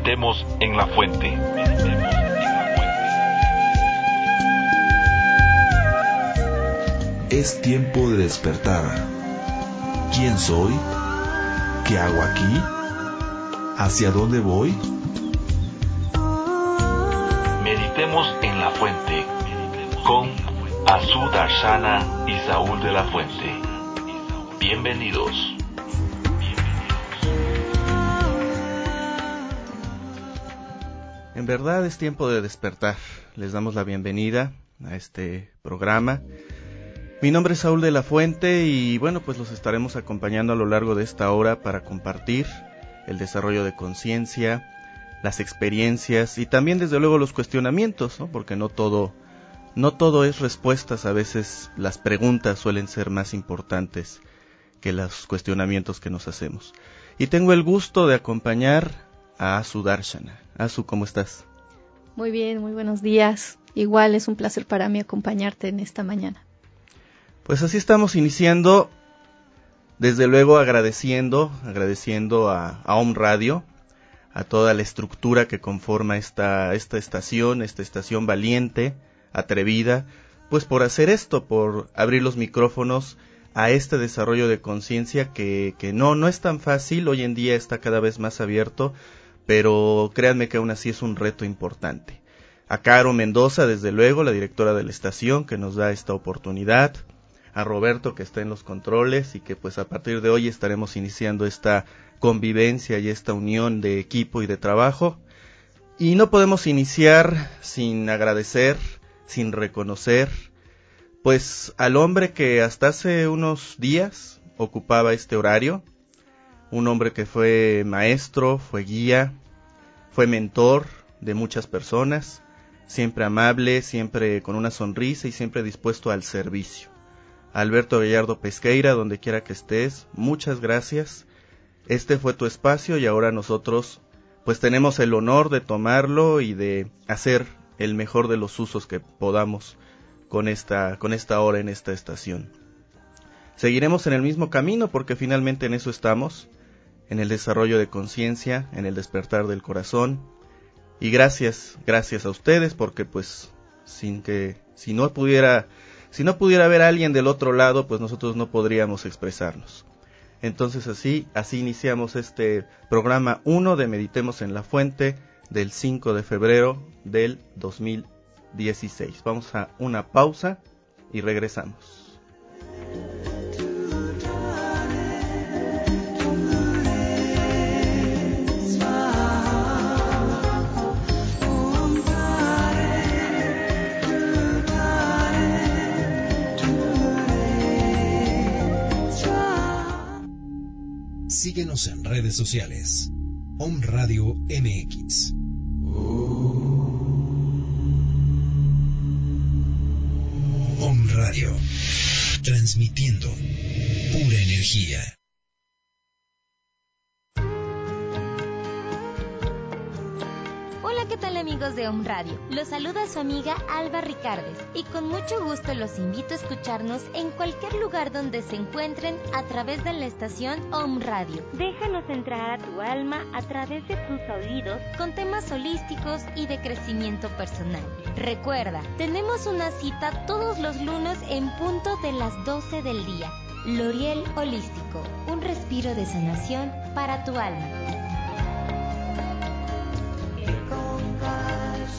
Meditemos en la fuente. Es tiempo de despertar. ¿Quién soy? ¿Qué hago aquí? ¿Hacia dónde voy? Meditemos en la fuente con Azú Darshana y Saúl de la Fuente. Bienvenidos. En verdad es tiempo de despertar. Les damos la bienvenida a este programa. Mi nombre es Saúl de la Fuente y bueno, pues los estaremos acompañando a lo largo de esta hora para compartir el desarrollo de conciencia, las experiencias y también desde luego los cuestionamientos, ¿no? porque no todo no todo es respuestas, a veces las preguntas suelen ser más importantes que los cuestionamientos que nos hacemos. Y tengo el gusto de acompañar a Asu Darshana. Asu, ¿cómo estás? Muy bien, muy buenos días. Igual es un placer para mí acompañarte en esta mañana. Pues así estamos iniciando, desde luego agradeciendo, agradeciendo a, a Om Radio, a toda la estructura que conforma esta, esta estación, esta estación valiente, atrevida, pues por hacer esto, por abrir los micrófonos a este desarrollo de conciencia que, que no, no es tan fácil, hoy en día está cada vez más abierto, pero créanme que aún así es un reto importante. A Caro Mendoza, desde luego, la directora de la estación, que nos da esta oportunidad, a Roberto que está en los controles y que pues a partir de hoy estaremos iniciando esta convivencia y esta unión de equipo y de trabajo. Y no podemos iniciar sin agradecer, sin reconocer, pues al hombre que hasta hace unos días ocupaba este horario, un hombre que fue maestro, fue guía, fue mentor de muchas personas, siempre amable, siempre con una sonrisa y siempre dispuesto al servicio. Alberto Gallardo Pesqueira, donde quiera que estés, muchas gracias. Este fue tu espacio y ahora nosotros pues tenemos el honor de tomarlo y de hacer el mejor de los usos que podamos con esta, con esta hora en esta estación. Seguiremos en el mismo camino porque finalmente en eso estamos, en el desarrollo de conciencia, en el despertar del corazón. Y gracias, gracias a ustedes porque pues sin que, si no pudiera, si no pudiera haber alguien del otro lado, pues nosotros no podríamos expresarnos. Entonces así, así iniciamos este programa 1 de Meditemos en la Fuente del 5 de febrero del 2016. Vamos a una pausa y regresamos. Síguenos en redes sociales. Om Radio MX. Om Radio. Transmitiendo pura energía. Amigos de Om Radio? Los saluda su amiga Alba Ricardes y con mucho gusto los invito a escucharnos en cualquier lugar donde se encuentren a través de la estación Om Radio. Déjanos entrar a tu alma a través de tus oídos con temas holísticos y de crecimiento personal. Recuerda, tenemos una cita todos los lunes en punto de las 12 del día. L'Oriel Holístico, un respiro de sanación para tu alma.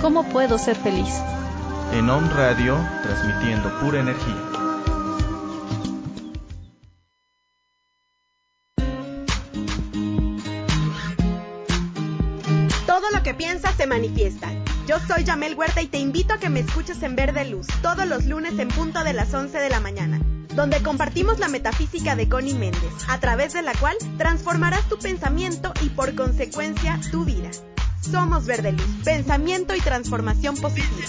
¿Cómo puedo ser feliz? En Om Radio, transmitiendo pura energía. Todo lo que piensas se manifiesta. Yo soy Yamel Huerta y te invito a que me escuches en Verde Luz todos los lunes en punto de las 11 de la mañana donde compartimos la metafísica de Connie Méndez, a través de la cual transformarás tu pensamiento y por consecuencia tu vida. Somos Verde Luz, pensamiento y transformación positiva.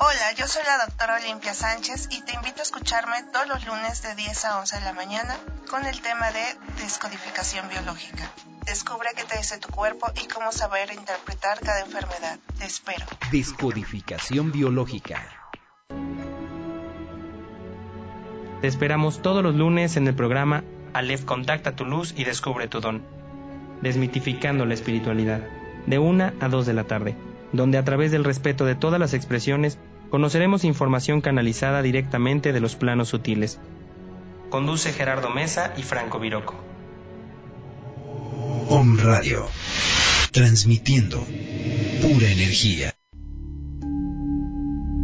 Hola, yo soy la doctora Olimpia Sánchez y te invito a escucharme todos los lunes de 10 a 11 de la mañana con el tema de descodificación biológica. Descubre qué te dice tu cuerpo y cómo saber interpretar cada enfermedad. Te espero. Descodificación biológica. Te esperamos todos los lunes en el programa Aleph Contacta tu luz y descubre tu don. Desmitificando la espiritualidad, de una a dos de la tarde, donde a través del respeto de todas las expresiones conoceremos información canalizada directamente de los planos sutiles. Conduce Gerardo Mesa y Franco Viroco. Om Radio, transmitiendo pura energía.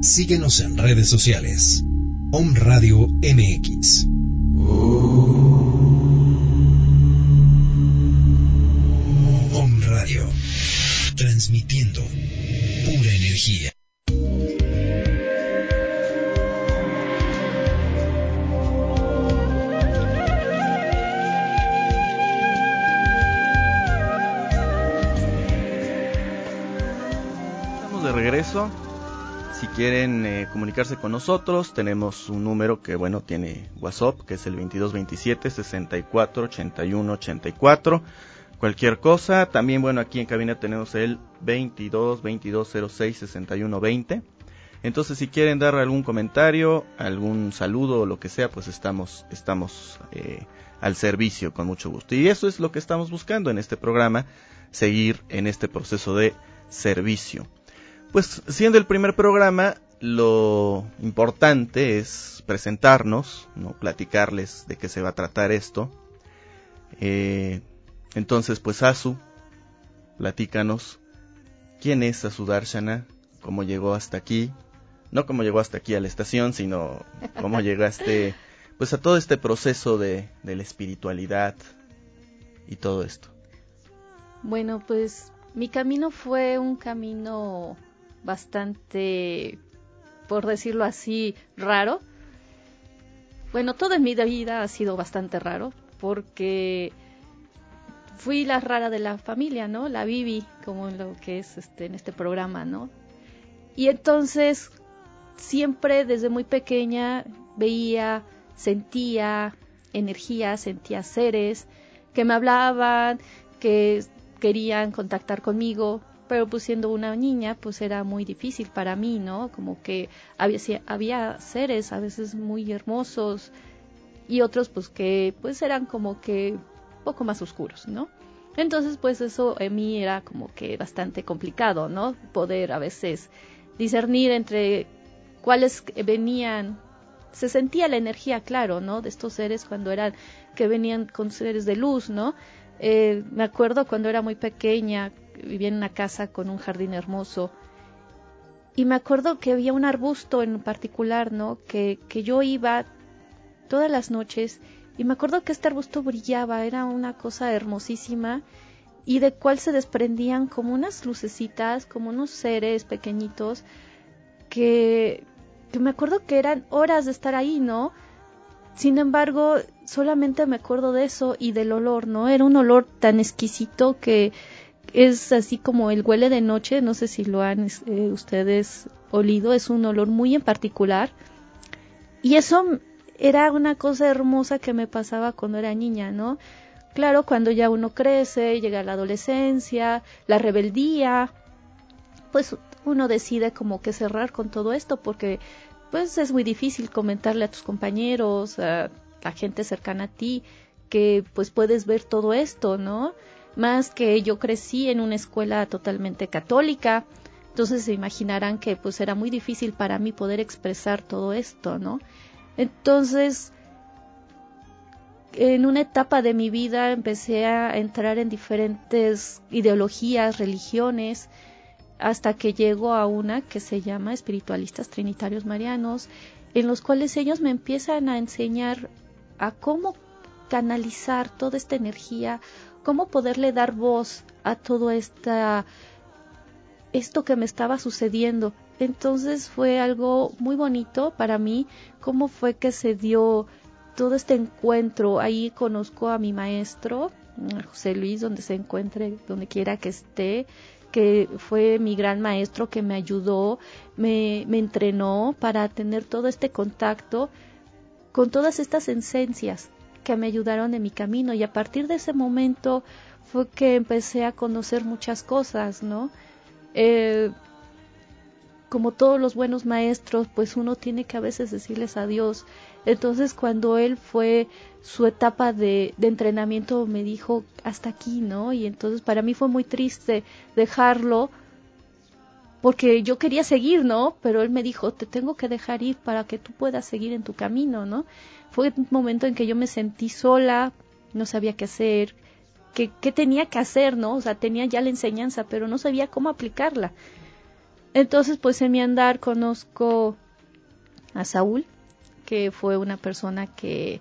Síguenos en redes sociales. Om Radio MX. Transmitiendo pura energía. Estamos de regreso. Si quieren eh, comunicarse con nosotros, tenemos un número que, bueno, tiene WhatsApp, que es el 2227 64 81 84. Cualquier cosa. También, bueno, aquí en cabina tenemos el 22 2206 61 20. Entonces, si quieren dar algún comentario, algún saludo o lo que sea, pues estamos, estamos eh, al servicio con mucho gusto. Y eso es lo que estamos buscando en este programa, seguir en este proceso de servicio. Pues siendo el primer programa, lo importante es presentarnos, no platicarles de qué se va a tratar esto. Eh, entonces, pues Asu, platícanos quién es Asu Darshana, cómo llegó hasta aquí, no cómo llegó hasta aquí a la estación, sino cómo llegaste pues a todo este proceso de, de la espiritualidad y todo esto. Bueno, pues mi camino fue un camino bastante, por decirlo así, raro. Bueno, toda mi vida ha sido bastante raro porque fui la rara de la familia, ¿no? La viví como lo que es este en este programa, ¿no? Y entonces siempre desde muy pequeña veía, sentía energía, sentía seres que me hablaban, que querían contactar conmigo, pero pues siendo una niña pues era muy difícil para mí, ¿no? Como que había, había seres a veces muy hermosos y otros pues que pues eran como que poco más oscuros, ¿no? Entonces pues eso en mí era como que bastante complicado, ¿no? Poder a veces discernir entre cuáles venían se sentía la energía, claro, ¿no? De estos seres cuando eran, que venían con seres de luz, ¿no? Eh, me acuerdo cuando era muy pequeña, vivía en una casa con un jardín hermoso, y me acuerdo que había un arbusto en particular, ¿no? Que, que yo iba todas las noches, y me acuerdo que este arbusto brillaba, era una cosa hermosísima, y de cual se desprendían como unas lucecitas, como unos seres pequeñitos, que, que me acuerdo que eran horas de estar ahí, ¿no? sin embargo, solamente me acuerdo de eso y del olor, ¿no? Era un olor tan exquisito que es así como el huele de noche, no sé si lo han eh, ustedes olido, es un olor muy en particular. Y eso era una cosa hermosa que me pasaba cuando era niña, ¿no? Claro, cuando ya uno crece, llega la adolescencia, la rebeldía, pues uno decide como que cerrar con todo esto porque pues es muy difícil comentarle a tus compañeros, a la gente cercana a ti, que pues puedes ver todo esto, ¿no? Más que yo crecí en una escuela totalmente católica, entonces se imaginarán que pues era muy difícil para mí poder expresar todo esto, ¿no? Entonces, en una etapa de mi vida empecé a entrar en diferentes ideologías, religiones, hasta que llego a una que se llama Espiritualistas Trinitarios Marianos, en los cuales ellos me empiezan a enseñar a cómo canalizar toda esta energía, cómo poderle dar voz a todo esta esto que me estaba sucediendo. Entonces fue algo muy bonito para mí, cómo fue que se dio todo este encuentro. Ahí conozco a mi maestro, José Luis, donde se encuentre, donde quiera que esté, que fue mi gran maestro que me ayudó, me, me entrenó para tener todo este contacto con todas estas esencias que me ayudaron en mi camino y a partir de ese momento fue que empecé a conocer muchas cosas, ¿no? Eh, como todos los buenos maestros, pues uno tiene que a veces decirles adiós. Entonces cuando él fue su etapa de, de, entrenamiento me dijo hasta aquí, ¿no? Y entonces para mí fue muy triste dejarlo porque yo quería seguir, ¿no? Pero él me dijo, te tengo que dejar ir para que tú puedas seguir en tu camino, ¿no? Fue un momento en que yo me sentí sola, no sabía qué hacer, qué tenía que hacer, ¿no? O sea, tenía ya la enseñanza, pero no sabía cómo aplicarla. Entonces, pues en mi andar conozco a Saúl, que fue una persona que,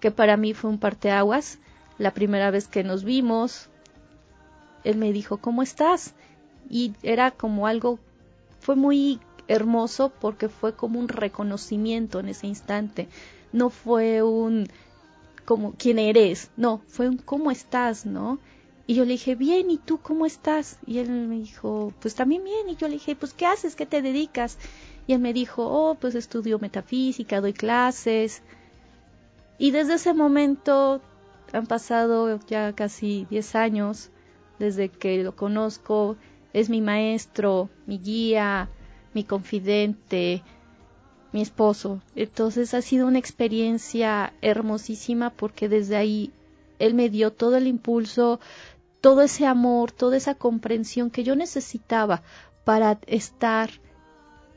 que para mí fue un parteaguas. La primera vez que nos vimos, él me dijo, ¿cómo estás? Y era como algo, fue muy hermoso porque fue como un reconocimiento en ese instante. No fue un, como, ¿quién eres? No, fue un, ¿cómo estás? ¿No? Y yo le dije, bien, ¿y tú cómo estás? Y él me dijo, pues también bien. Y yo le dije, pues ¿qué haces? ¿Qué te dedicas? Y él me dijo, oh, pues estudio metafísica, doy clases. Y desde ese momento han pasado ya casi 10 años desde que lo conozco. Es mi maestro, mi guía, mi confidente, mi esposo. Entonces ha sido una experiencia hermosísima porque desde ahí él me dio todo el impulso, todo ese amor, toda esa comprensión que yo necesitaba para estar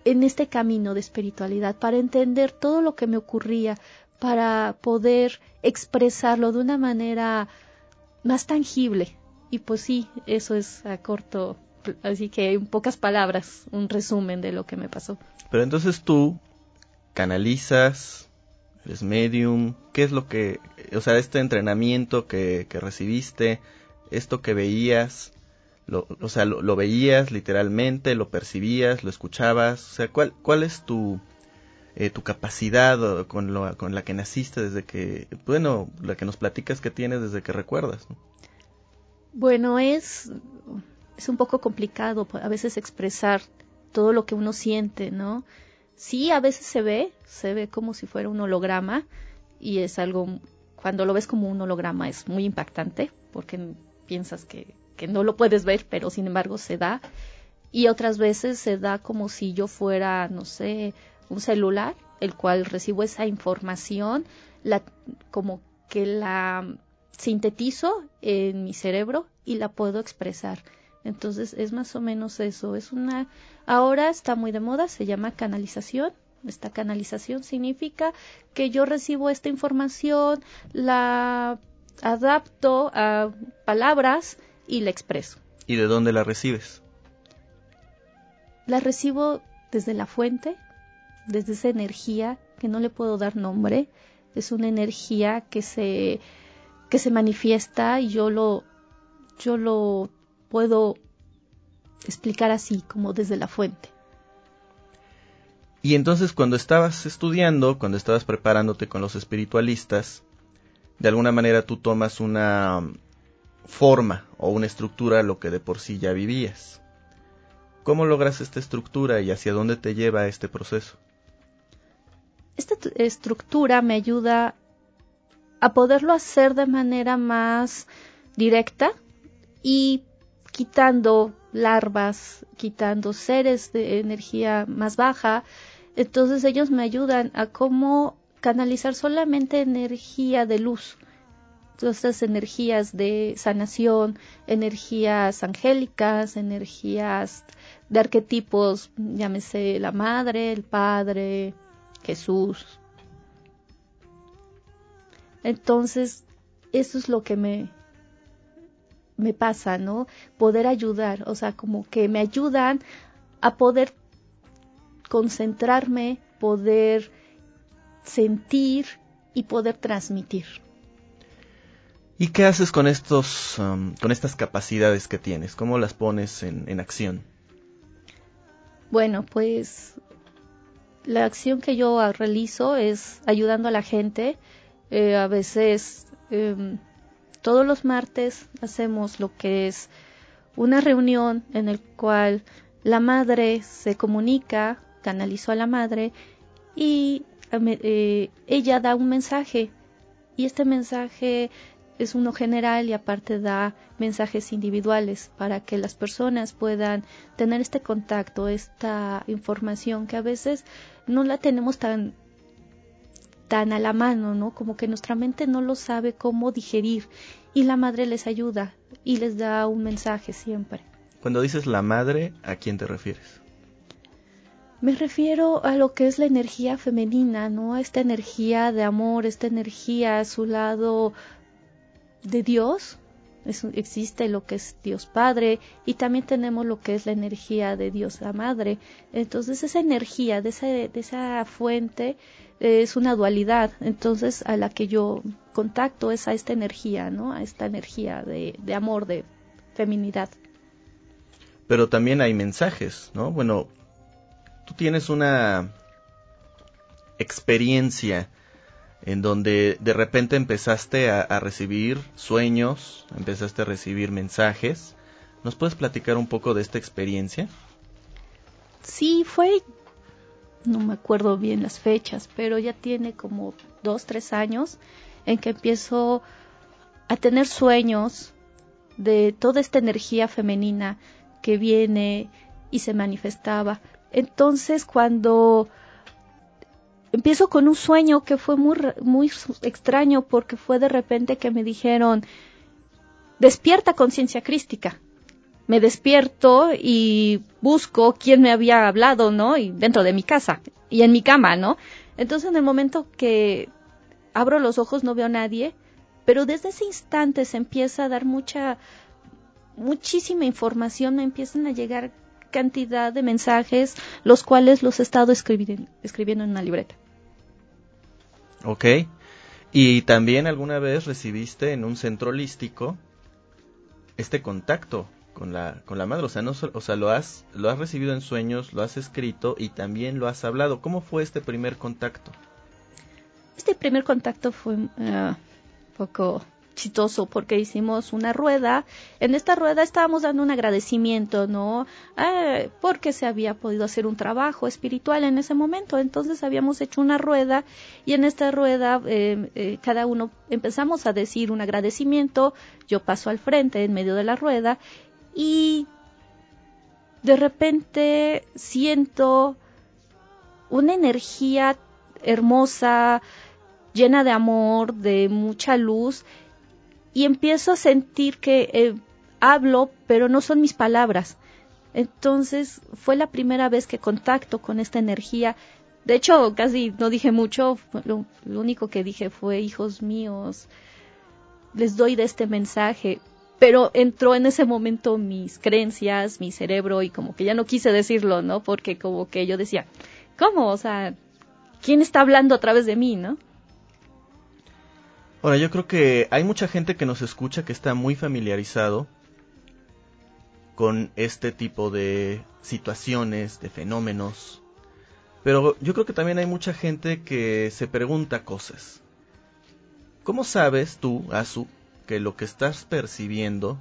en este camino de espiritualidad, para entender todo lo que me ocurría, para poder expresarlo de una manera más tangible. Y pues sí, eso es a corto, así que en pocas palabras, un resumen de lo que me pasó. Pero entonces tú canalizas, eres medium, ¿qué es lo que, o sea, este entrenamiento que, que recibiste, esto que veías, lo, o sea, lo, veías literalmente, lo percibías, lo escuchabas, o sea, ¿cuál, cuál es tu, eh, tu capacidad con, lo, con la que naciste desde que, bueno, la que nos platicas que tienes desde que recuerdas? Bueno, es, es un poco complicado a veces expresar todo lo que uno siente, ¿no? Sí, a veces se ve, se ve como si fuera un holograma y es algo, cuando lo ves como un holograma es muy impactante porque piensas que, que no lo puedes ver, pero sin embargo se da. Y otras veces se da como si yo fuera, no sé, un celular, el cual recibo esa información, la, como que la sintetizo en mi cerebro y la puedo expresar. Entonces es más o menos eso. Es una, ahora está muy de moda, se llama canalización. Esta canalización significa que yo recibo esta información, la adapto a palabras y la expreso. ¿Y de dónde la recibes? La recibo desde la fuente, desde esa energía que no le puedo dar nombre. Es una energía que se, que se manifiesta y yo lo, yo lo puedo explicar así, como desde la fuente. Y entonces cuando estabas estudiando, cuando estabas preparándote con los espiritualistas, de alguna manera tú tomas una forma o una estructura a lo que de por sí ya vivías. ¿Cómo logras esta estructura y hacia dónde te lleva este proceso? Esta estructura me ayuda a poderlo hacer de manera más directa y quitando larvas, quitando seres de energía más baja. Entonces ellos me ayudan a cómo canalizar solamente energía de luz. Estas energías de sanación, energías angélicas, energías de arquetipos, llámese la madre, el padre, Jesús. Entonces, eso es lo que me, me pasa, ¿no? Poder ayudar, o sea, como que me ayudan a poder concentrarme, poder sentir y poder transmitir. ¿Y qué haces con estos, um, con estas capacidades que tienes? ¿Cómo las pones en, en acción? Bueno, pues la acción que yo realizo es ayudando a la gente. Eh, a veces, eh, todos los martes hacemos lo que es una reunión en el cual la madre se comunica, canalizó a la madre y eh, ella da un mensaje. Y este mensaje es uno general y aparte da mensajes individuales para que las personas puedan tener este contacto, esta información que a veces no la tenemos tan tan a la mano, ¿no? Como que nuestra mente no lo sabe cómo digerir y la madre les ayuda y les da un mensaje siempre. Cuando dices la madre, ¿a quién te refieres? Me refiero a lo que es la energía femenina, ¿no? A esta energía de amor, esta energía a su lado de Dios, existe lo que es Dios Padre y también tenemos lo que es la energía de Dios la Madre. Entonces esa energía de esa, de esa fuente es una dualidad. Entonces a la que yo contacto es a esta energía, ¿no? A esta energía de, de amor, de feminidad. Pero también hay mensajes, ¿no? Bueno, tú tienes una experiencia en donde de repente empezaste a, recibir sueños, empezaste a recibir mensajes. ¿Nos puedes platicar un poco de esta experiencia? Sí, fue, no me acuerdo bien las fechas, pero ya tiene como dos, tres años en que empiezo a tener sueños de toda esta energía femenina que viene y se manifestaba. Entonces, cuando empiezo con un sueño que fue muy, muy extraño porque fue de repente que me dijeron, despierta conciencia crística. Me despierto y busco quién me había hablado, ¿no? Y dentro de mi casa y en mi cama, ¿no? Entonces en el momento que abro los ojos no veo a nadie, pero desde ese instante se empieza a dar mucha, muchísima información, me empiezan a llegar cantidad de mensajes, los cuales los he estado escribiendo, escribiendo en una libreta. Ok. Y también alguna vez recibiste en un centro holístico este contacto con la, con la madre. O sea, no, o sea lo, has, lo has recibido en sueños, lo has escrito y también lo has hablado. ¿Cómo fue este primer contacto? Este primer contacto fue un ah, poco porque hicimos una rueda. En esta rueda estábamos dando un agradecimiento, ¿no? Eh, porque se había podido hacer un trabajo espiritual en ese momento. Entonces habíamos hecho una rueda y en esta rueda eh, eh, cada uno empezamos a decir un agradecimiento. Yo paso al frente en medio de la rueda y de repente siento una energía hermosa, llena de amor, de mucha luz, y empiezo a sentir que eh, hablo, pero no son mis palabras. Entonces fue la primera vez que contacto con esta energía. De hecho, casi no dije mucho, lo, único que dije fue, hijos míos, les doy de este mensaje. Pero entró en ese momento mis creencias, mi cerebro, y como que ya no quise decirlo, ¿no? Porque como que yo decía, ¿cómo? O sea, ¿quién está hablando a través de mí, no? Ahora, yo creo que hay mucha gente que nos escucha que está muy familiarizado con este tipo de situaciones, de fenómenos, Pero yo creo que también hay mucha gente que se pregunta cosas. ¿Cómo sabes tú, Azu, que lo que estás percibiendo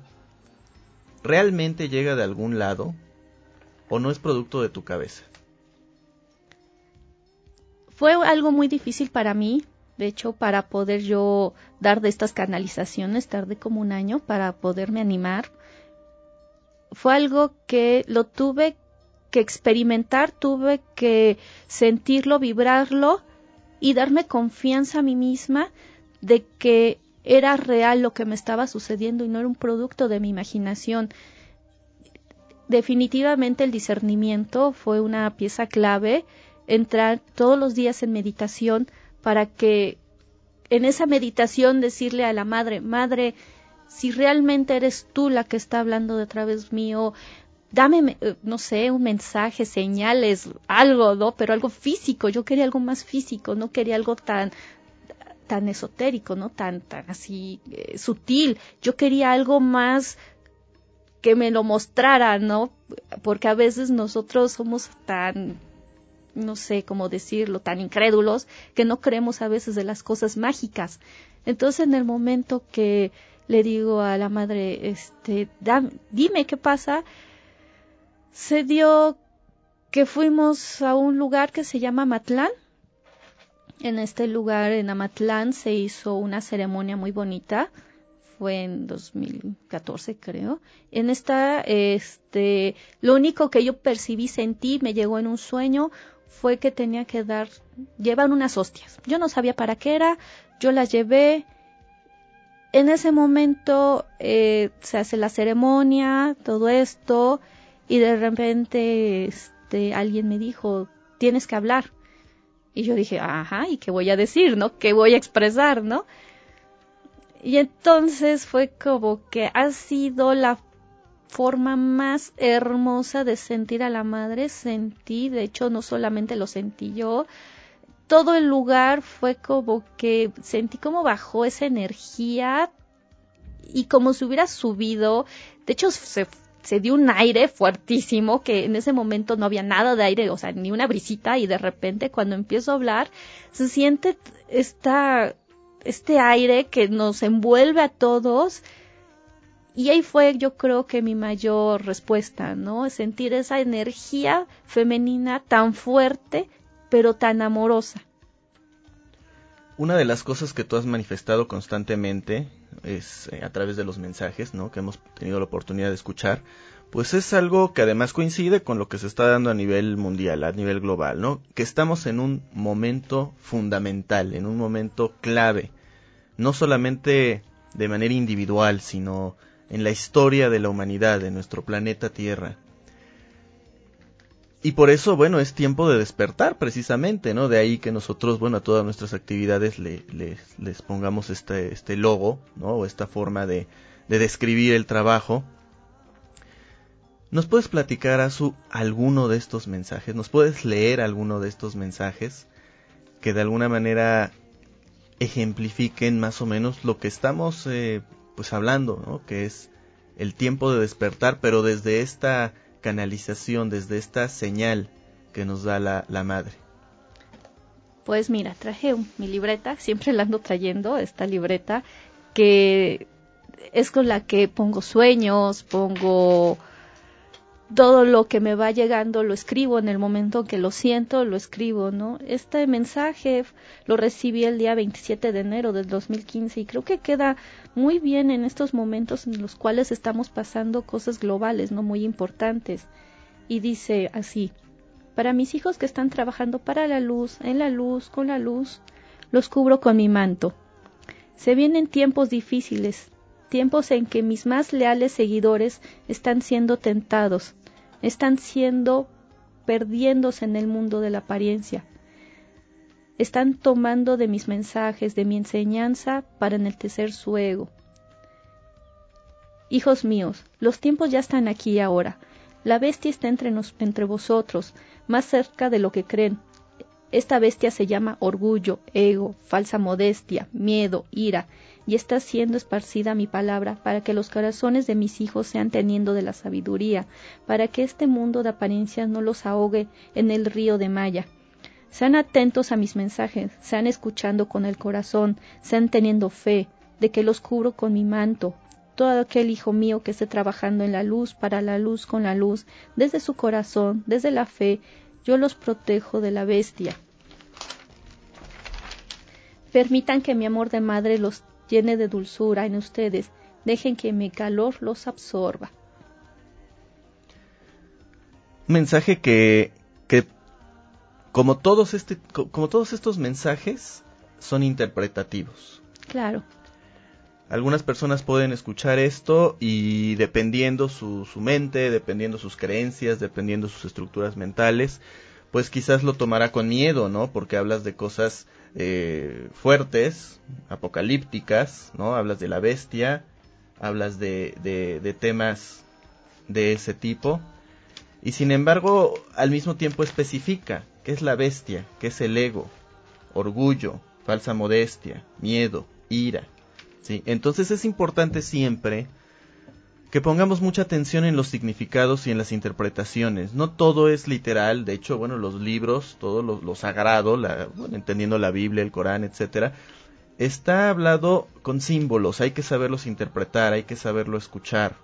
realmente llega de algún lado o no es producto de tu cabeza? Fue algo muy difícil para mí, de hecho, para poder yo dar de estas canalizaciones, tardé como un año para poderme animar. Fue algo que lo tuve que experimentar, tuve que sentirlo, vibrarlo y darme confianza a mí misma de que era real lo que me estaba sucediendo y no era un producto de mi imaginación. Definitivamente el discernimiento fue una pieza clave, entrar todos los días en meditación para que en esa meditación decirle a la madre, madre, si realmente eres tú la que está hablando de través mío, dame, eh, no sé, un mensaje, señales, algo, ¿no? Pero algo físico. Yo quería algo más físico, no quería algo tan tan esotérico, ¿no? Tan, tan así eh, sutil. Yo quería algo más que me lo mostrara, ¿no? Porque a veces nosotros somos tan, no sé cómo decirlo, tan incrédulos que no creemos a veces de las cosas mágicas. Entonces en el momento que le digo a la madre, este, dime qué pasa, se dio que fuimos a un lugar que se llama Matlán. En este lugar, en Amatlán, se hizo una ceremonia muy bonita. Fue en 2014, creo. En esta, este, lo único que yo percibí, sentí, me llegó en un sueño, fue que tenía que dar, llevar unas hostias. Yo no sabía para qué era, yo las llevé. En ese momento eh, se hace la ceremonia, todo esto y de repente este alguien me dijo, "Tienes que hablar." Y yo dije, "Ajá, ¿y qué voy a decir, no? ¿Qué voy a expresar, no?" Y entonces fue como que ha sido la forma más hermosa de sentir a la madre, sentí, de hecho no solamente lo sentí yo, todo el lugar fue como que sentí como bajó esa energía y como si hubiera subido, de hecho se se dio un aire fuertísimo que en ese momento no había nada de aire, o sea, ni una brisita y de repente cuando empiezo a hablar se siente esta, este aire que nos envuelve a todos y ahí fue yo creo que mi mayor respuesta, ¿no? Sentir esa energía femenina tan fuerte pero tan amorosa. Una de las cosas que tú has manifestado constantemente es eh, a través de los mensajes, ¿no? Que hemos tenido la oportunidad de escuchar, pues es algo que además coincide con lo que se está dando a nivel mundial, a nivel global, ¿no? Que estamos en un momento fundamental, en un momento clave, no solamente de manera individual, sino en la historia de la humanidad, de nuestro planeta Tierra. Y por eso, bueno, es tiempo de despertar precisamente, ¿no? De ahí que nosotros, bueno, a todas nuestras actividades le, les pongamos este, este logo, ¿no? O esta forma de, de describir el trabajo. ¿Nos puedes platicar, a su alguno de estos mensajes? ¿Nos puedes leer alguno de estos mensajes que de alguna manera ejemplifiquen más o menos lo que estamos, eh, pues, hablando, ¿no? Que es el tiempo de despertar, pero desde esta canalización, desde esta señal que nos da la, la madre? Pues mira, traje mi libreta, siempre la ando trayendo, esta libreta, que es con la que pongo sueños, pongo todo lo que me va llegando lo escribo en el momento que lo siento, lo escribo, ¿no? Este mensaje lo recibí el día 27 de enero del 2015 y creo que queda muy bien en estos momentos en los cuales estamos pasando cosas globales, ¿no? Muy importantes. Y dice así, para mis hijos que están trabajando para la luz, en la luz, con la luz, los cubro con mi manto. Se vienen tiempos difíciles, tiempos en que mis más leales seguidores están siendo tentados, están siendo perdiéndose en el mundo de la apariencia. Están tomando de mis mensajes, de mi enseñanza para enaltecer su ego. Hijos míos, los tiempos ya están aquí ahora. La bestia está entre, entre vosotros, más cerca de lo que creen. Esta bestia se llama orgullo, ego, falsa modestia, miedo, ira, y está siendo esparcida mi palabra para que los corazones de mis hijos sean teniendo de la sabiduría, para que este mundo de apariencias no los ahogue en el río de Maya. Sean atentos a mis mensajes, sean escuchando con el corazón, sean teniendo fe de que los cubro con mi manto. Todo aquel hijo mío que esté trabajando en la luz, para la luz, con la luz, desde su corazón, desde la fe, yo los protejo de la bestia. Permitan que mi amor de madre los llene de dulzura en ustedes. Dejen que mi calor los absorba. Un mensaje que, que como, todos este, como todos estos mensajes son interpretativos. Claro. Algunas personas pueden escuchar esto y dependiendo su, su mente, dependiendo sus creencias, dependiendo sus estructuras mentales, pues quizás lo tomará con miedo, ¿no? Porque hablas de cosas eh, fuertes, apocalípticas, ¿no? Hablas de la bestia, hablas de, de, de temas de ese tipo. Y sin embargo, al mismo tiempo especifica qué es la bestia, qué es el ego, orgullo, falsa modestia, miedo, ira. ¿sí? Entonces es importante siempre que pongamos mucha atención en los significados y en las interpretaciones. No todo es literal, de hecho, bueno, los libros, todo lo, sagrado, la, entendiendo la Biblia, el Corán, etcétera, está hablado con símbolos, hay que saberlos interpretar, hay que saberlo escuchar.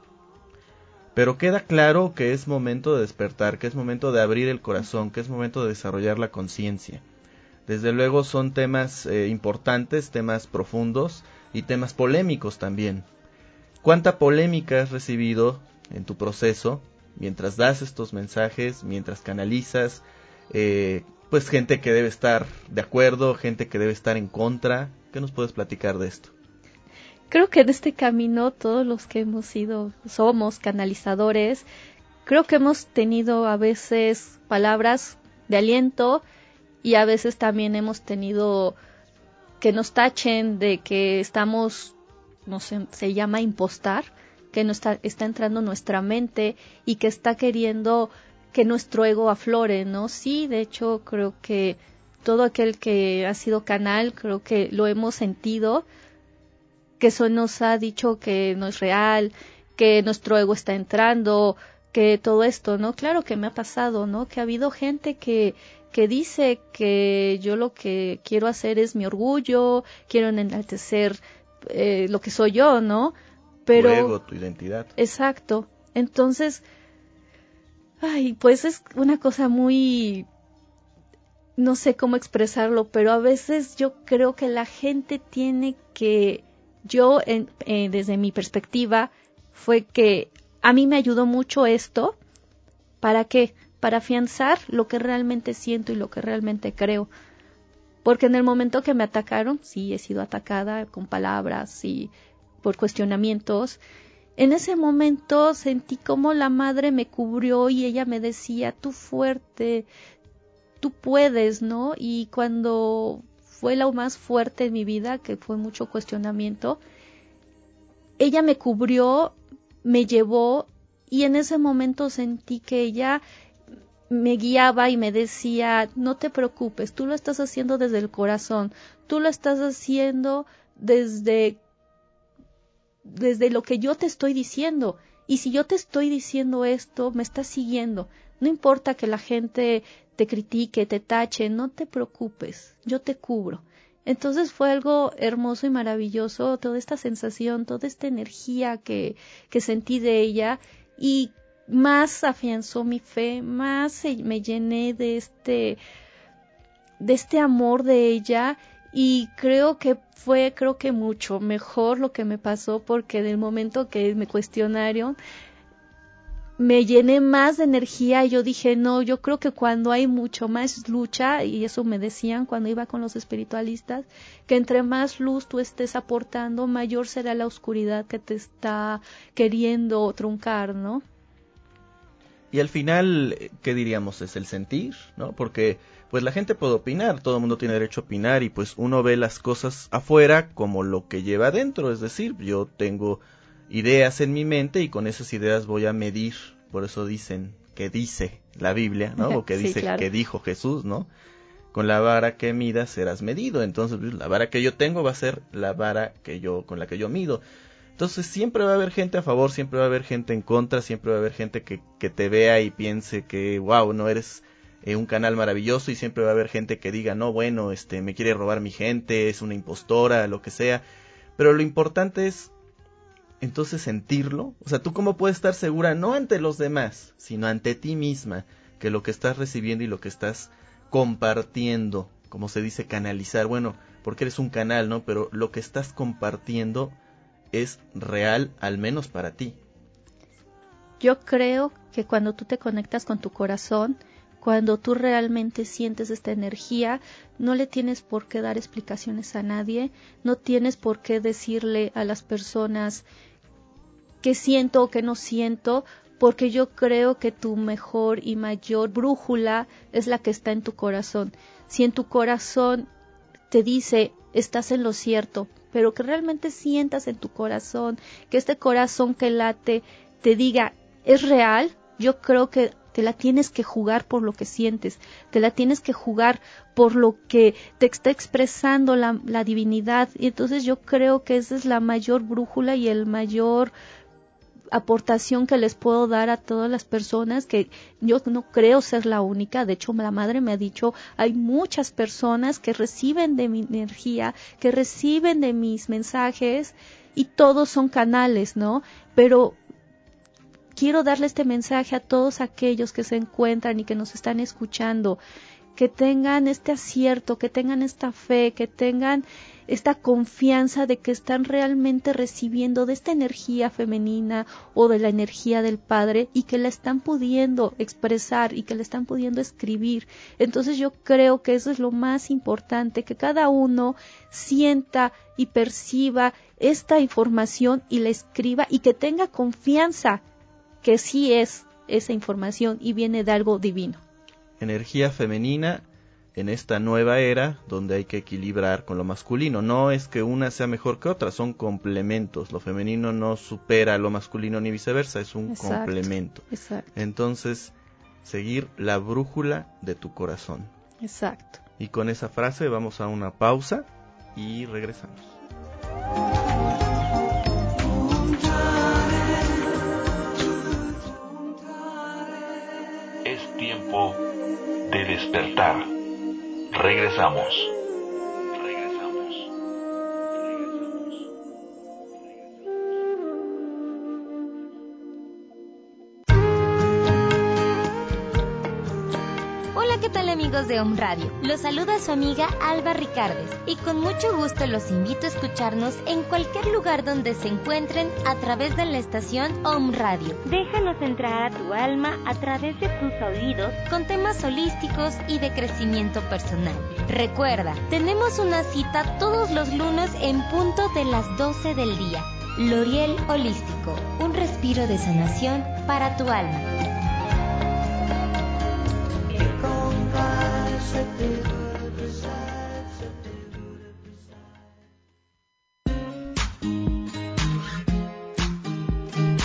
Pero queda claro que es momento de despertar, que es momento de abrir el corazón, que es momento de desarrollar la conciencia. Desde luego son temas eh, importantes, temas profundos y temas polémicos también ¿Cuánta polémica has recibido en tu proceso mientras das estos mensajes, mientras canalizas? Eh, pues gente que debe estar de acuerdo, gente que debe estar en contra. ¿Qué nos puedes platicar de esto? Creo que en este camino todos los que hemos sido, somos canalizadores, creo que hemos tenido a veces palabras de aliento y a veces también hemos tenido que nos tachen de que estamos no sé, se llama impostar, que no está, está entrando en nuestra mente y que está queriendo que nuestro ego aflore, ¿no? Sí, de hecho creo que todo aquel que ha sido canal, creo que lo hemos sentido, que eso nos ha dicho que no es real, que nuestro ego está entrando, que todo esto, ¿no? Claro que me ha pasado, ¿no? Que ha habido gente que, que dice que yo lo que quiero hacer es mi orgullo, quiero enaltecer eh, lo que soy yo, ¿no? Pero... Tu tu identidad. Exacto. Entonces, ay, pues es una cosa muy... No sé cómo expresarlo, pero a veces yo creo que la gente tiene que, yo en, eh, desde mi perspectiva, fue que a mí me ayudó mucho esto. ¿Para qué? Para afianzar lo que realmente siento y lo que realmente creo porque en el momento que me atacaron, sí he sido atacada con palabras y por cuestionamientos, en ese momento sentí como la madre me cubrió y ella me decía, tú fuerte, tú puedes, ¿no? Y cuando fue lo más fuerte en mi vida, que fue mucho cuestionamiento, ella me cubrió, me llevó y en ese momento sentí que ella me guiaba y me decía, no te preocupes, tú lo estás haciendo desde el corazón, tú lo estás haciendo desde desde lo que yo te estoy diciendo. Y si yo te estoy diciendo esto, me estás siguiendo. No importa que la gente te critique, te tache, no te preocupes, yo te cubro. Entonces fue algo hermoso y maravilloso, toda esta sensación, toda esta energía que, que sentí de ella y más afianzó mi fe, más me llené de este de este amor de ella y creo que fue creo que mucho mejor lo que me pasó porque del momento que me cuestionaron me llené más de energía y yo dije, no, yo creo que cuando hay mucho más lucha, y eso me decían cuando iba con los espiritualistas, que entre más luz tú estés aportando, mayor será la oscuridad que te está queriendo truncar, ¿no? Y al final, ¿qué diríamos? Es el sentir, ¿no? Porque pues la gente puede opinar, todo el mundo tiene derecho a opinar y pues uno ve las cosas afuera como lo que lleva adentro, es decir, yo tengo ideas en mi mente y con esas ideas voy a medir, por eso dicen que dice la Biblia, ¿no? O que dice que dijo Jesús, ¿no? Con la vara que midas serás medido, entonces pues, la vara que yo tengo va a ser la vara que yo con la que yo mido. Entonces siempre va a haber gente a favor, siempre va a haber gente en contra, siempre va a haber gente que, que te vea y piense que, wow, no eres eh, un canal maravilloso y siempre va a haber gente que diga, no, bueno, este, me quiere robar mi gente, es una impostora, lo que sea. Pero lo importante es entonces sentirlo. O sea, tú cómo puedes estar segura, no ante los demás, sino ante ti misma, que lo que estás recibiendo y lo que estás compartiendo, como se dice, canalizar, bueno, porque eres un canal, ¿no? Pero lo que estás compartiendo es real, al menos para ti. Yo creo que cuando tú te conectas con tu corazón, cuando tú realmente sientes esta energía, no le tienes por qué dar explicaciones a nadie, no tienes por qué decirle a las personas qué siento o qué no siento, porque yo creo que tu mejor y mayor brújula es la que está en tu corazón. Si en tu corazón te dice estás en lo cierto, pero que realmente sientas en tu corazón, que este corazón que late te diga es real, yo creo que te la tienes que jugar por lo que sientes, te la tienes que jugar por lo que te está expresando la, divinidad. Y entonces yo creo que esa es la mayor brújula y el mayor aportación que les puedo dar a todas las personas que yo no creo ser la única, de hecho la madre me ha dicho, hay muchas personas que reciben de mi energía, que reciben de mis mensajes y todos son canales, ¿no? Pero quiero darle este mensaje a todos aquellos que se encuentran y que nos están escuchando, que tengan este acierto, que tengan esta fe, que tengan esta confianza de que están realmente recibiendo de esta energía femenina o de la energía del Padre y que la están pudiendo expresar y que la están pudiendo escribir. Entonces yo creo que eso es lo más importante, que cada uno sienta y perciba esta información y la escriba y que tenga confianza que sí es esa información y viene de algo divino. Energía femenina en esta nueva era donde hay que equilibrar con lo masculino. No es que una sea mejor que otra, son complementos. Lo femenino no supera a lo masculino ni viceversa, es un complemento. Exacto. Entonces, seguir la brújula de tu corazón. Exacto. Y con esa frase vamos a una pausa y regresamos. de despertar. Regresamos. Amigos de Home Radio. Los saluda su amiga Alba Ricardes y con mucho gusto los invito a escucharnos en cualquier lugar donde se encuentren a través de la estación Home Radio. Déjanos entrar a tu alma a través de tus oídos con temas holísticos y de crecimiento personal. Recuerda, tenemos una cita todos los lunes en punto de las 12 del día. L'Oriel Holístico, un respiro de sanación para tu alma.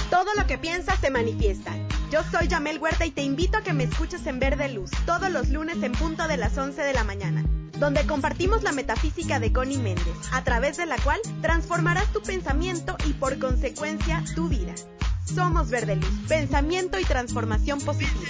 Todo lo que piensas se manifiesta. Yo soy Yamel Huerta y te invito a que me escuches en Verde Luz todos los lunes en punto de las 11 de la mañana, donde compartimos la metafísica de Connie Méndez, a través de la cual transformarás tu pensamiento y por consecuencia tu vida. Somos Verde Luz, pensamiento y transformación positiva.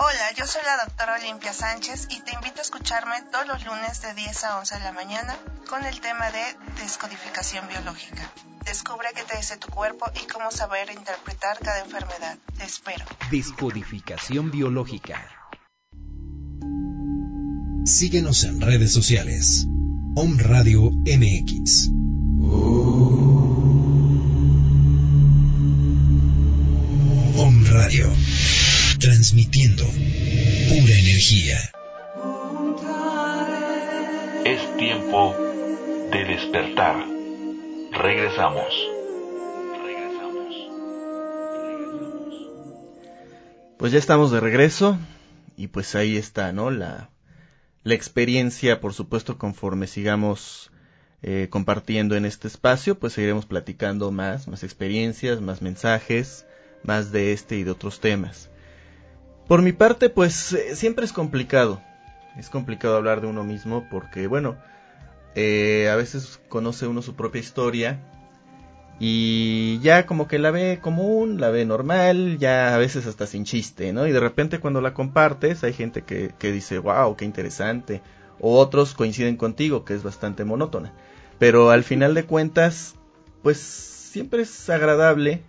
Hola, yo soy la doctora Olimpia Sánchez y te invito a escucharme todos los lunes de 10 a 11 de la mañana con el tema de descodificación biológica. Descubre qué te dice tu cuerpo y cómo saber interpretar cada enfermedad. Te espero. Descodificación biológica. Síguenos en redes sociales. Om Radio MX. Om Radio. Transmitiendo pura energía. Es tiempo de despertar. Regresamos. Pues ya estamos de regreso y pues ahí está, ¿no? La, la experiencia, por supuesto, conforme sigamos eh, compartiendo en este espacio, pues seguiremos platicando más, más experiencias, más mensajes, más de este y de otros temas. Por mi parte, pues eh, siempre es complicado. Es complicado hablar de uno mismo porque, bueno, eh, a veces conoce uno su propia historia y ya como que la ve común, la ve normal, ya a veces hasta sin chiste, ¿no? Y de repente cuando la compartes hay gente que, que dice, wow, qué interesante. O otros coinciden contigo, que es bastante monótona. Pero al final de cuentas, pues siempre es agradable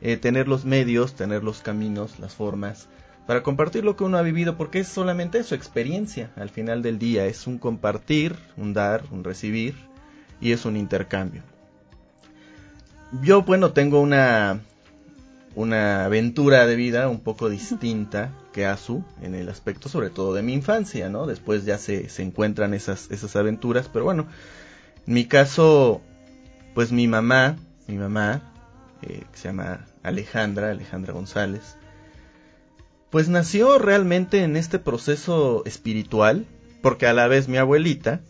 eh, tener los medios, tener los caminos, las formas para compartir lo que uno ha vivido, porque es solamente su experiencia al final del día, es un compartir, un dar, un recibir, y es un intercambio. Yo, bueno, tengo una, una aventura de vida un poco distinta que Azu, en el aspecto sobre todo de mi infancia, ¿no? Después ya se, se encuentran esas, esas aventuras, pero bueno, en mi caso, pues mi mamá, mi mamá, eh, que se llama Alejandra, Alejandra González, pues nació realmente en este proceso espiritual, porque a la vez mi abuelita,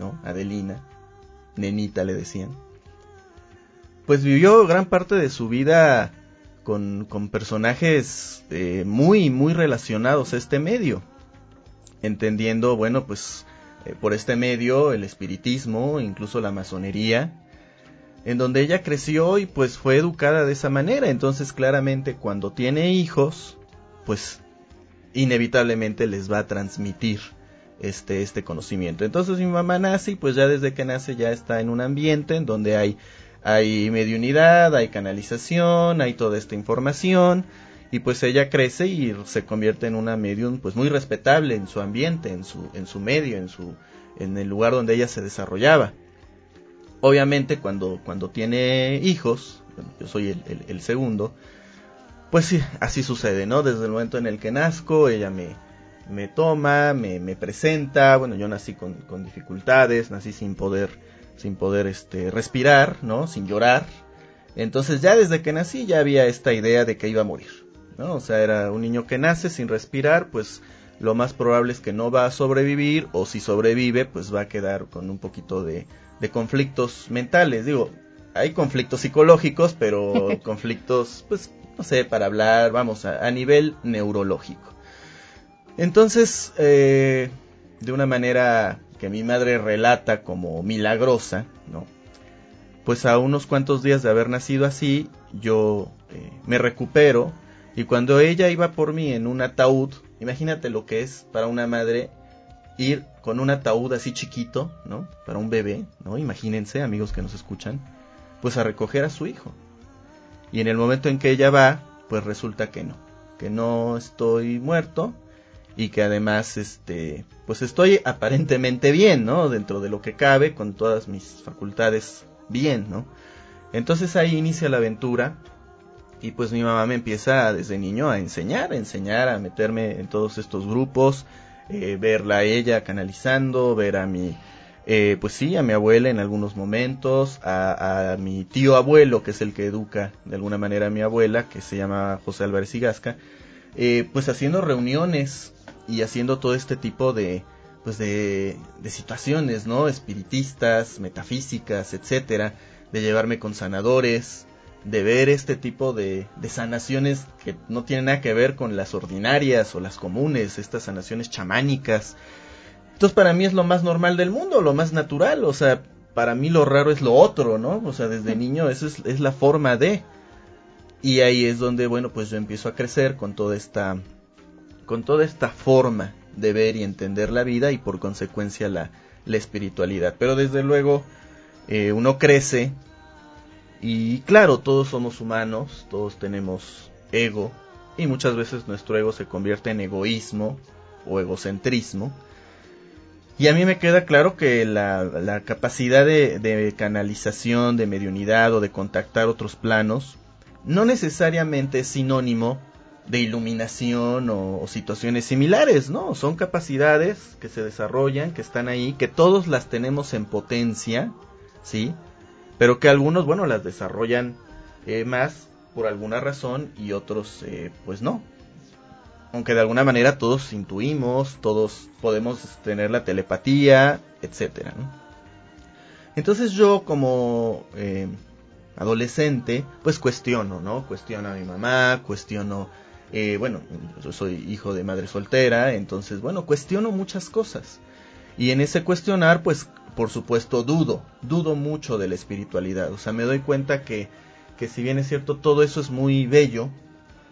¿no? Adelina, nenita le decían, pues vivió gran parte de su vida con, con personajes eh, muy, muy relacionados a este medio, entendiendo, bueno, pues eh, por este medio el espiritismo, incluso la masonería, en donde ella creció y pues fue educada de esa manera, entonces claramente cuando tiene hijos, pues inevitablemente les va a transmitir este, este conocimiento. Entonces mi mamá nace y pues ya desde que nace ya está en un ambiente en donde hay, hay mediunidad, hay canalización, hay toda esta información y pues ella crece y se convierte en una medium pues muy respetable en su ambiente, en su, en su medio, en su, en el lugar donde ella se desarrollaba. Obviamente cuando, cuando tiene hijos, yo soy el, el segundo, pues sí, así sucede, ¿no? Desde el momento en el que nazco, ella me, me toma, me, me presenta, bueno, yo nací con, con, dificultades, nací sin poder, sin poder este, respirar, ¿no? Sin llorar. Entonces ya desde que nací ya había esta idea de que iba a morir, ¿no? O sea, era un niño que nace sin respirar, pues lo más probable es que no va a sobrevivir, o si sobrevive, pues va a quedar con un poquito de, de conflictos mentales. Digo, hay conflictos psicológicos, pero conflictos, pues, no sé, para hablar, vamos, a, a nivel neurológico. Entonces, eh, de una manera que mi madre relata como milagrosa, ¿no? Pues a unos cuantos días de haber nacido así, yo eh, me recupero y cuando ella iba por mí en un ataúd, imagínate lo que es para una madre ir con un ataúd así chiquito, ¿no? Para un bebé, ¿no? Imagínense, amigos que nos escuchan, pues a recoger a su hijo. Y en el momento en que ella va, pues resulta que no, que no estoy muerto y que además este pues estoy aparentemente bien, ¿no? Dentro de lo que cabe con todas mis facultades bien, ¿no? Entonces ahí inicia la aventura y pues mi mamá me empieza desde niño a enseñar, a enseñar a meterme en todos estos grupos, eh, verla a ella canalizando, ver a mi eh, pues sí, a mi abuela en algunos momentos, a, mi tío abuelo, que es el que educa de alguna manera a mi abuela, que se llama José Álvarez Igasca, eh, pues haciendo reuniones y haciendo todo este tipo de, pues de, de situaciones, ¿no? Espiritistas, metafísicas, etcétera, de llevarme con sanadores, de ver este tipo de, de, sanaciones que no tienen nada que ver con las ordinarias o las comunes, estas sanaciones chamánicas, entonces para mí es lo más normal del mundo, lo más natural, o sea, para mí lo raro es lo otro, ¿no? O sea, desde niño esa es, es la forma de... Y ahí es donde, bueno, pues yo empiezo a crecer con toda esta con toda esta forma de ver y entender la vida y por consecuencia la, la espiritualidad. Pero desde luego eh, uno crece y claro, todos somos humanos, todos tenemos ego y muchas veces nuestro ego se convierte en egoísmo o egocentrismo. Y a mí me queda claro que la, capacidad de, de, canalización, de mediunidad o de contactar otros planos no necesariamente es sinónimo de iluminación o, situaciones similares, ¿no? Son capacidades que se desarrollan, que están ahí, que todos las tenemos en potencia, ¿sí? Pero que algunos, bueno, las desarrollan eh, más por alguna razón y otros, eh, pues no. Aunque de alguna manera todos intuimos, todos podemos tener la telepatía, etcétera. Entonces yo como eh, adolescente, pues cuestiono, ¿no? Cuestiono a mi mamá, cuestiono eh, bueno, yo soy hijo de madre soltera, entonces, bueno, cuestiono muchas cosas. Y en ese cuestionar, pues, por supuesto, dudo, dudo mucho de la espiritualidad. O sea, me doy cuenta que, que si bien es cierto, todo eso es muy bello,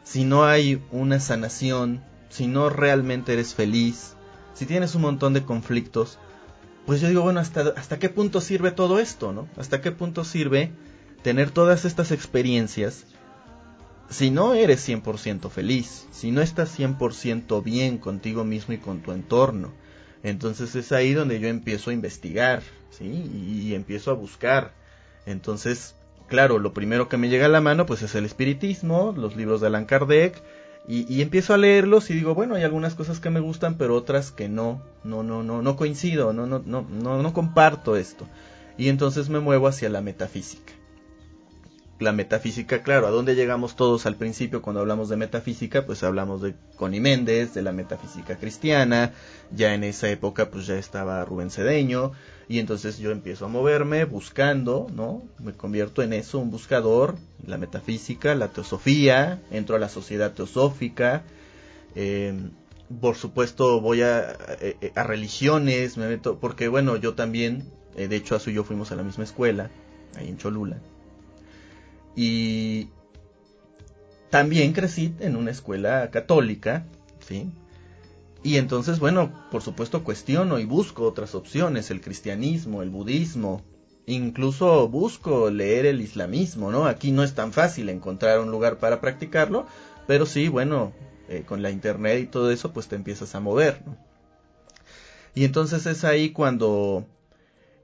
si no hay una sanación, si no realmente eres feliz, si tienes un montón de conflictos, pues yo digo, bueno, ¿hasta, hasta qué punto sirve todo esto, no? ¿Hasta qué punto sirve tener todas estas experiencias si no eres 100% feliz, si no estás 100% bien contigo mismo y con tu entorno, entonces es ahí donde yo empiezo a investigar, ¿sí? Y, empiezo a buscar. Entonces, claro, lo primero que me llega a la mano pues es el espiritismo, los libros de Allan Kardec, y, y, empiezo a leerlos y digo, bueno, hay algunas cosas que me gustan, pero otras que no, no, no, no, no coincido, no, no, no, no, no comparto esto. Y entonces me muevo hacia la metafísica la metafísica, claro, ¿a dónde llegamos todos al principio cuando hablamos de metafísica? Pues hablamos de Connie Méndez, de la metafísica cristiana, ya en esa época pues ya estaba Rubén Cedeño, y entonces yo empiezo a moverme buscando, ¿no? Me convierto en eso, un buscador, la metafísica, la teosofía, entro a la sociedad teosófica, eh, por supuesto voy a, eh, a, religiones, me meto, porque bueno, yo también, eh, de hecho Azu y yo fuimos a la misma escuela, ahí en Cholula, y también crecí en una escuela católica, ¿sí? Y entonces, bueno, por supuesto cuestiono y busco otras opciones, el cristianismo, el budismo, incluso busco leer el islamismo, ¿no? Aquí no es tan fácil encontrar un lugar para practicarlo, pero sí, bueno, eh, con la internet y todo eso, pues te empiezas a mover, ¿no? Y entonces es ahí cuando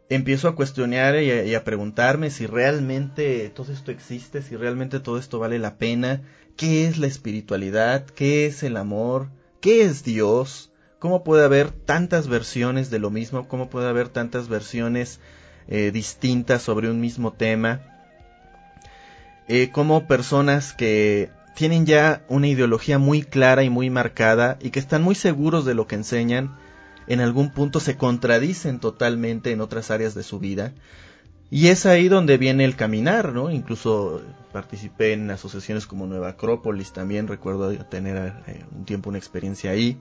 empiezo a cuestionar y a, preguntarme si realmente todo esto existe, si realmente todo esto vale la pena, qué es la espiritualidad, qué es el amor, qué es Dios, cómo puede haber tantas versiones de lo mismo, cómo puede haber tantas versiones eh, distintas sobre un mismo tema, eh, como personas que tienen ya una ideología muy clara y muy marcada y que están muy seguros de lo que enseñan, en algún punto se contradicen totalmente en otras áreas de su vida. Y es ahí donde viene el caminar, ¿no? Incluso participé en asociaciones como Nueva Acrópolis, también recuerdo tener eh, un tiempo una experiencia ahí.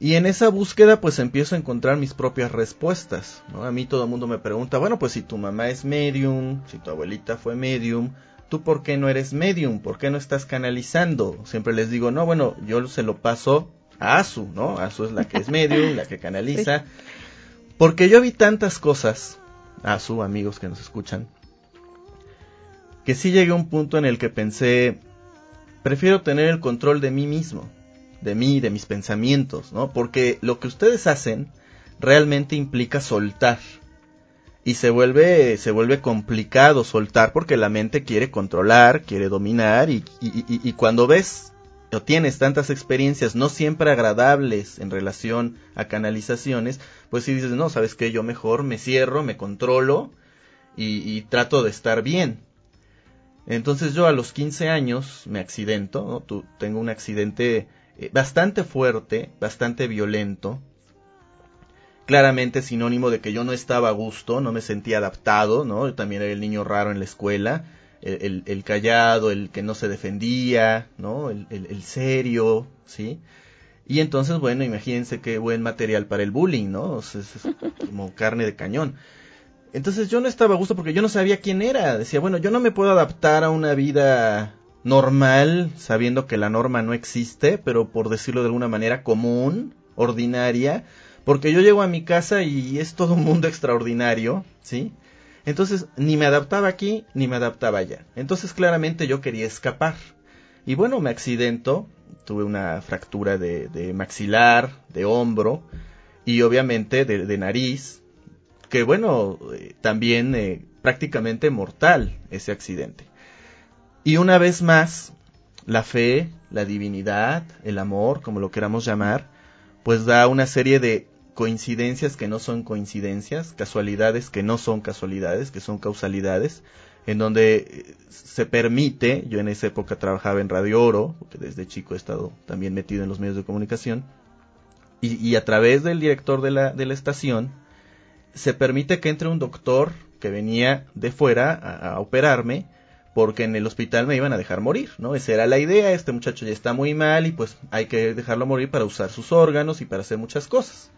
Y en esa búsqueda pues empiezo a encontrar mis propias respuestas, ¿no? A mí todo el mundo me pregunta, bueno, pues si tu mamá es medium, si tu abuelita fue medium, ¿tú por qué no eres medium? ¿Por qué no estás canalizando? Siempre les digo, no, bueno, yo se lo paso a Asu, ¿no? Asu es la que es medium, la que canaliza. Porque yo vi tantas cosas, Asu, amigos que nos escuchan, que sí llegué a un punto en el que pensé, prefiero tener el control de mí mismo, de mí, de mis pensamientos, ¿no? Porque lo que ustedes hacen realmente implica soltar. Y se vuelve, se vuelve complicado soltar porque la mente quiere controlar, quiere dominar y, y, y, y cuando ves tienes tantas experiencias no siempre agradables en relación a canalizaciones, pues si dices, no, sabes que yo mejor me cierro, me controlo y, trato de estar bien. Entonces yo a los 15 años me accidento, ¿no? tengo un accidente eh, bastante fuerte, bastante violento, claramente sinónimo de que yo no estaba a gusto, no me sentía adaptado, ¿no? Yo también era el niño raro en la escuela, el, callado, el que no se defendía, ¿no? El, el, serio, ¿sí? Y entonces, bueno, imagínense qué buen material para el bullying, ¿no? es, como carne de cañón. Entonces yo no estaba a gusto porque yo no sabía quién era. Decía, bueno, yo no me puedo adaptar a una vida normal, sabiendo que la norma no existe, pero por decirlo de alguna manera común, ordinaria, porque yo llego a mi casa y es todo un mundo extraordinario, ¿sí? Entonces, ni me adaptaba aquí, ni me adaptaba allá. Entonces, claramente yo quería escapar. Y bueno, me accidento, tuve una fractura de, maxilar, de hombro, y obviamente de, nariz, que bueno, eh, también eh, prácticamente mortal ese accidente. Y una vez más, la fe, la divinidad, el amor, como lo queramos llamar, pues da una serie de coincidencias que no son coincidencias, casualidades que no son casualidades, que son causalidades, en donde eh, se permite, yo en esa época trabajaba en Radio Oro, porque desde chico he estado también metido en los medios de comunicación, y, a través del director de la, de la estación, se permite que entre un doctor que venía de fuera a, operarme, porque en el hospital me iban a dejar morir, ¿no? Esa era la idea, este muchacho ya está muy mal y pues hay que dejarlo morir para usar sus órganos y para hacer muchas cosas.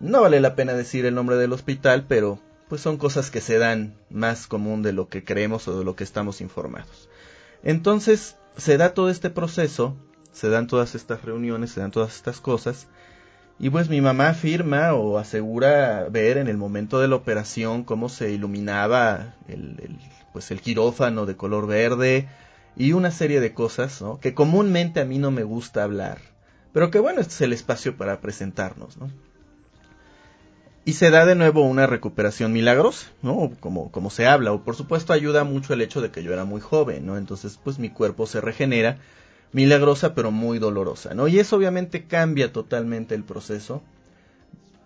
No vale la pena decir el nombre del hospital, pero pues son cosas que se dan más común de lo que creemos o de lo que estamos informados. Entonces, se da todo este proceso, se dan todas estas reuniones, se dan todas estas cosas, y pues mi mamá afirma o asegura ver en el momento de la operación cómo se iluminaba el, pues el quirófano de color verde y una serie de cosas ¿no? que comúnmente a mí no me gusta hablar, pero que bueno, este es el espacio para presentarnos, ¿no? Y se da de nuevo una recuperación milagrosa, ¿no? Como, como se habla, o por supuesto ayuda mucho el hecho de que yo era muy joven, ¿no? Entonces, pues mi cuerpo se regenera, milagrosa pero muy dolorosa, ¿no? Y eso obviamente cambia totalmente el proceso.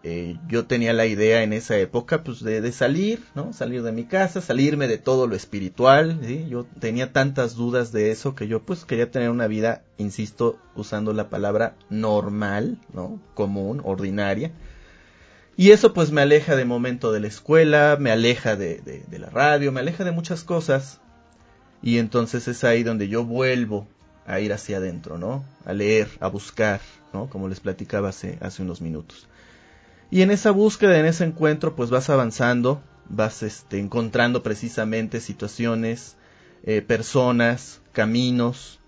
Eh, yo tenía la idea en esa época, pues, de, de, salir, ¿no? Salir de mi casa, salirme de todo lo espiritual, ¿sí? Yo tenía tantas dudas de eso que yo, pues, quería tener una vida, insisto, usando la palabra normal, ¿no? Común, ordinaria y eso pues me aleja de momento de la escuela, me aleja de, de, la radio, me aleja de muchas cosas. Y entonces es ahí donde yo vuelvo a ir hacia adentro, ¿no? A leer, a buscar, ¿no? Como les platicaba hace, hace unos minutos. Y en esa búsqueda, en ese encuentro, pues vas avanzando, vas este, encontrando precisamente situaciones, eh, personas, caminos.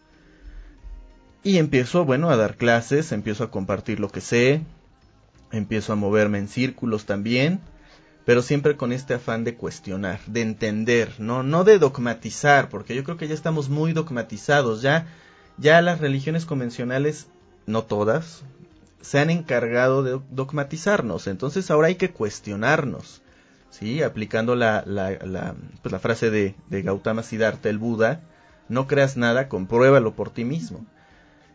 Y empiezo, bueno, a dar clases, empiezo a compartir lo que sé, empiezo a moverme en círculos también, pero siempre con este afán de cuestionar, de entender, no, no de dogmatizar, porque yo creo que ya estamos muy dogmatizados, ya, ya las religiones convencionales, no todas, se han encargado de dogmatizarnos, entonces ahora hay que cuestionarnos, sí, aplicando la, la, la, pues la frase de, de Gautama Siddhartha, el Buda, no creas nada, compruébalo por ti mismo.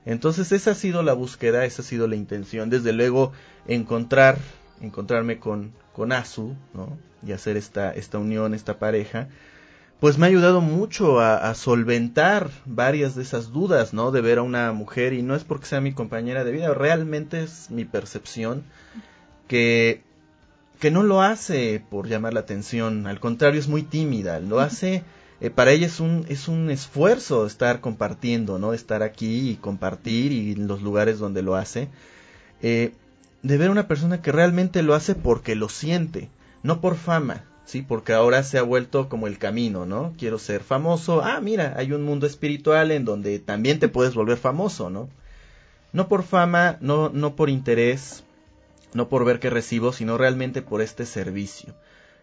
Entonces esa ha sido la búsqueda, esa ha sido la intención. Desde luego encontrar, encontrarme con, con Asu, ¿no? Y hacer esta, esta unión, esta pareja, pues me ha ayudado mucho a, solventar varias de esas dudas, ¿no? De ver a una mujer, y no es porque sea mi compañera de vida, realmente es mi percepción que, que no lo hace por llamar la atención, al contrario es muy tímida, lo hace eh, para ella es un, es un esfuerzo estar compartiendo, ¿no? Estar aquí y compartir y en los lugares donde lo hace. Eh, de ver una persona que realmente lo hace porque lo siente, no por fama, ¿sí? Porque ahora se ha vuelto como el camino, ¿no? Quiero ser famoso. Ah, mira, hay un mundo espiritual en donde también te puedes volver famoso, ¿no? No por fama, no, no por interés, no por ver que recibo, sino realmente por este servicio.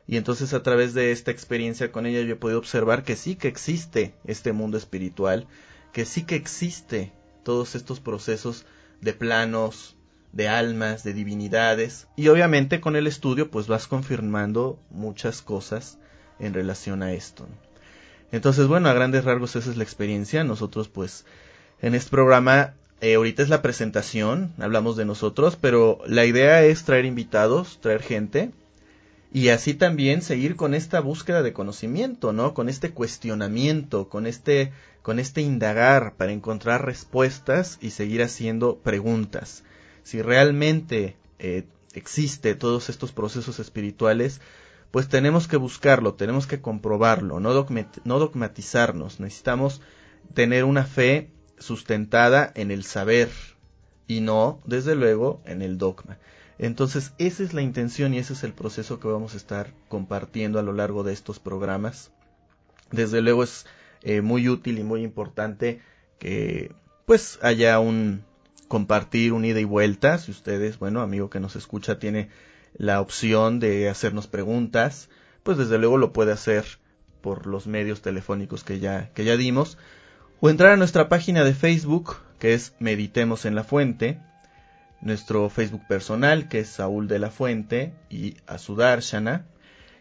Y entonces a través de esta experiencia con ella yo he podido observar que sí que existe este mundo espiritual, que sí que existe todos estos procesos de planos, de almas, de divinidades. Y obviamente con el estudio pues vas confirmando muchas cosas en relación a esto. Entonces bueno, a grandes rasgos esa es la experiencia. Nosotros pues en este programa eh, ahorita es la presentación, hablamos de nosotros, pero la idea es traer invitados, traer gente y así también seguir con esta búsqueda de conocimiento, ¿no? Con este cuestionamiento, con este, con este indagar para encontrar respuestas y seguir haciendo preguntas. Si realmente eh, existe todos estos procesos espirituales, pues tenemos que buscarlo, tenemos que comprobarlo, no, no dogmatizarnos. Necesitamos tener una fe sustentada en el saber y no, desde luego, en el dogma. Entonces, esa es la intención y ese es el proceso que vamos a estar compartiendo a lo largo de estos programas. Desde luego es, eh, muy útil y muy importante que pues haya un compartir un ida y vuelta. Si ustedes, bueno, amigo que nos escucha, tiene la opción de hacernos preguntas, pues desde luego lo puede hacer por los medios telefónicos que ya, que ya dimos, o entrar a nuestra página de Facebook, que es Meditemos en la Fuente, nuestro Facebook personal, que es Saúl de la Fuente, y Asudarshana,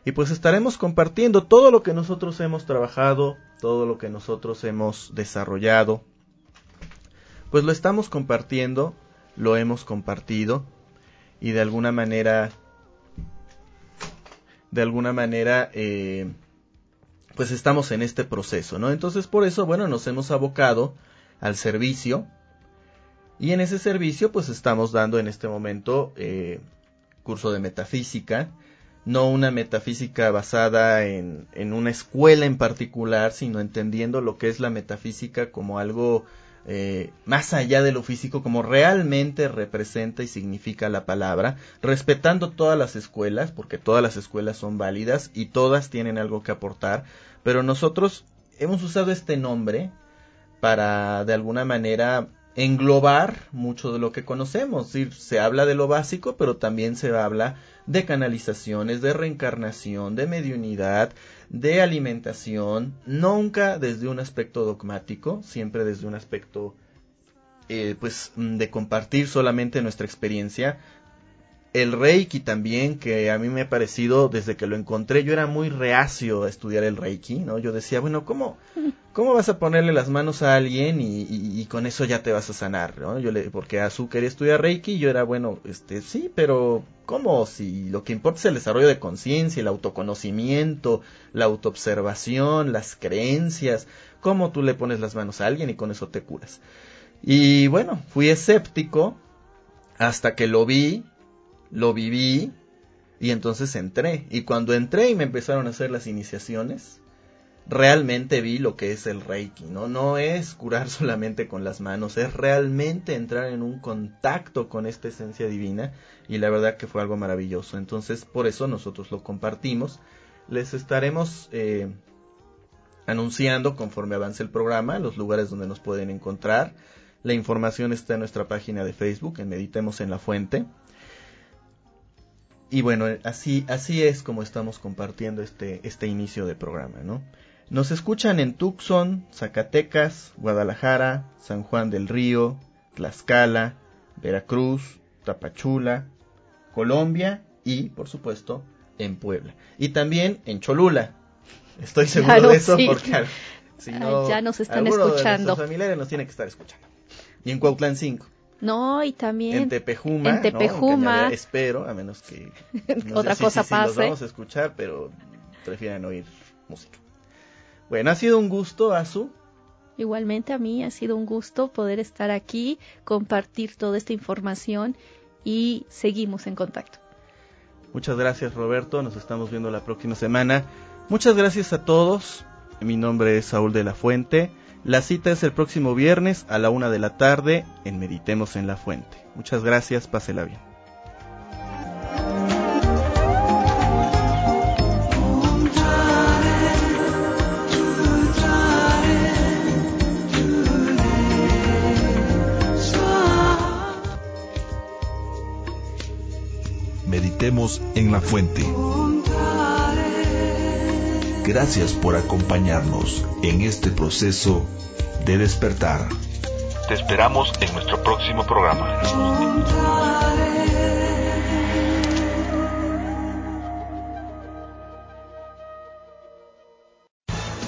y pues estaremos compartiendo todo lo que nosotros hemos trabajado, todo lo que nosotros hemos desarrollado, pues lo estamos compartiendo, lo hemos compartido, y de alguna manera, de alguna manera, eh, pues estamos en este proceso, ¿no? Entonces por eso, bueno, nos hemos abocado al servicio y en ese servicio pues estamos dando en este momento eh, curso de metafísica, no una metafísica basada en, en una escuela en particular, sino entendiendo lo que es la metafísica como algo eh, más allá de lo físico, como realmente representa y significa la palabra, respetando todas las escuelas, porque todas las escuelas son válidas y todas tienen algo que aportar, pero nosotros hemos usado este nombre para de alguna manera englobar mucho de lo que conocemos. se habla de lo básico, pero también se habla de canalizaciones, de reencarnación, de mediunidad, de alimentación, nunca desde un aspecto dogmático, siempre desde un aspecto eh, pues de compartir solamente nuestra experiencia. El Reiki también, que a mí me ha parecido, desde que lo encontré, yo era muy reacio a estudiar el Reiki, ¿no? Yo decía, bueno, ¿cómo, ¿cómo vas a ponerle las manos a alguien y, con eso ya te vas a sanar, ¿no? Yo le, porque Azu quería estudiar Reiki y yo era, bueno, este, sí, pero ¿cómo? Si lo que importa es el desarrollo de conciencia, el autoconocimiento, la autoobservación, las creencias, ¿cómo tú le pones las manos a alguien y con eso te curas? Y bueno, fui escéptico hasta que lo vi lo viví y entonces entré. Y cuando entré y me empezaron a hacer las iniciaciones, realmente vi lo que es el Reiki, ¿no? No es curar solamente con las manos, es realmente entrar en un contacto con esta esencia divina y la verdad que fue algo maravilloso. Entonces, por eso nosotros lo compartimos. Les estaremos eh, anunciando conforme avance el programa los lugares donde nos pueden encontrar. La información está en nuestra página de Facebook, en Meditemos en la Fuente. Y bueno, así, así es como estamos compartiendo este, este inicio de programa, ¿no? Nos escuchan en Tucson, Zacatecas, Guadalajara, San Juan del Río, Tlaxcala, Veracruz, Tapachula, Colombia y, por supuesto, en Puebla. Y también en Cholula. Estoy seguro de eso porque si no, ya nos están escuchando. Familiares nos tienen que estar escuchando. Y en Cuautlán 5. No, y también en Tepejuma, en Tepejuma espero, a menos que otra cosa pase. los vamos a escuchar, pero prefieren oír música. Bueno, ha sido un gusto, Azu. Igualmente a mí ha sido un gusto poder estar aquí, compartir toda esta información y seguimos en contacto. Muchas gracias, Roberto. Nos estamos viendo la próxima semana. Muchas gracias a todos. Mi nombre es Saúl de la Fuente. La cita es el próximo viernes a la una de la tarde en Meditemos en la Fuente. Muchas gracias, pásela bien. Meditemos en la Fuente. Gracias por acompañarnos en este proceso de despertar. Te esperamos en nuestro próximo programa.